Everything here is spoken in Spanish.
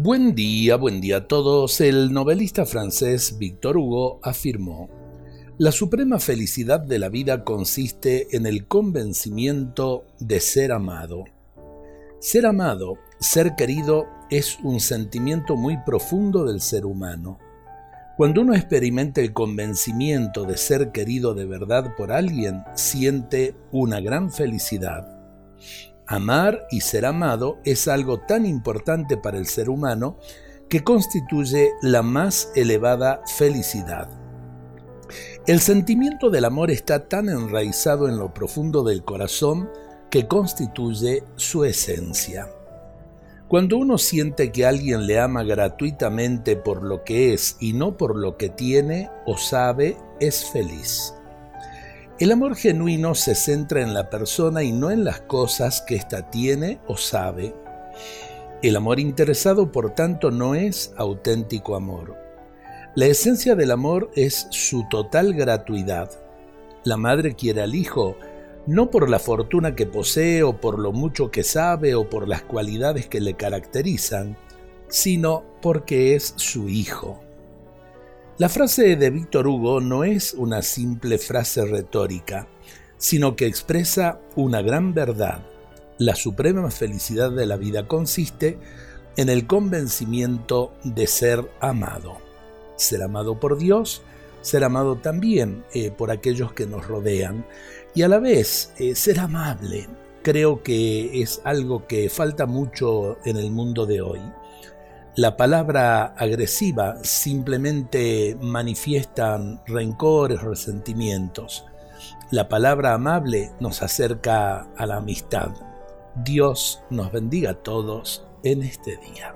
Buen día, buen día a todos. El novelista francés Victor Hugo afirmó, La suprema felicidad de la vida consiste en el convencimiento de ser amado. Ser amado, ser querido, es un sentimiento muy profundo del ser humano. Cuando uno experimenta el convencimiento de ser querido de verdad por alguien, siente una gran felicidad. Amar y ser amado es algo tan importante para el ser humano que constituye la más elevada felicidad. El sentimiento del amor está tan enraizado en lo profundo del corazón que constituye su esencia. Cuando uno siente que alguien le ama gratuitamente por lo que es y no por lo que tiene o sabe, es feliz. El amor genuino se centra en la persona y no en las cosas que ésta tiene o sabe. El amor interesado, por tanto, no es auténtico amor. La esencia del amor es su total gratuidad. La madre quiere al hijo no por la fortuna que posee o por lo mucho que sabe o por las cualidades que le caracterizan, sino porque es su hijo. La frase de Víctor Hugo no es una simple frase retórica, sino que expresa una gran verdad. La suprema felicidad de la vida consiste en el convencimiento de ser amado. Ser amado por Dios, ser amado también eh, por aquellos que nos rodean y a la vez eh, ser amable. Creo que es algo que falta mucho en el mundo de hoy. La palabra agresiva simplemente manifiesta rencores, resentimientos. La palabra amable nos acerca a la amistad. Dios nos bendiga a todos en este día.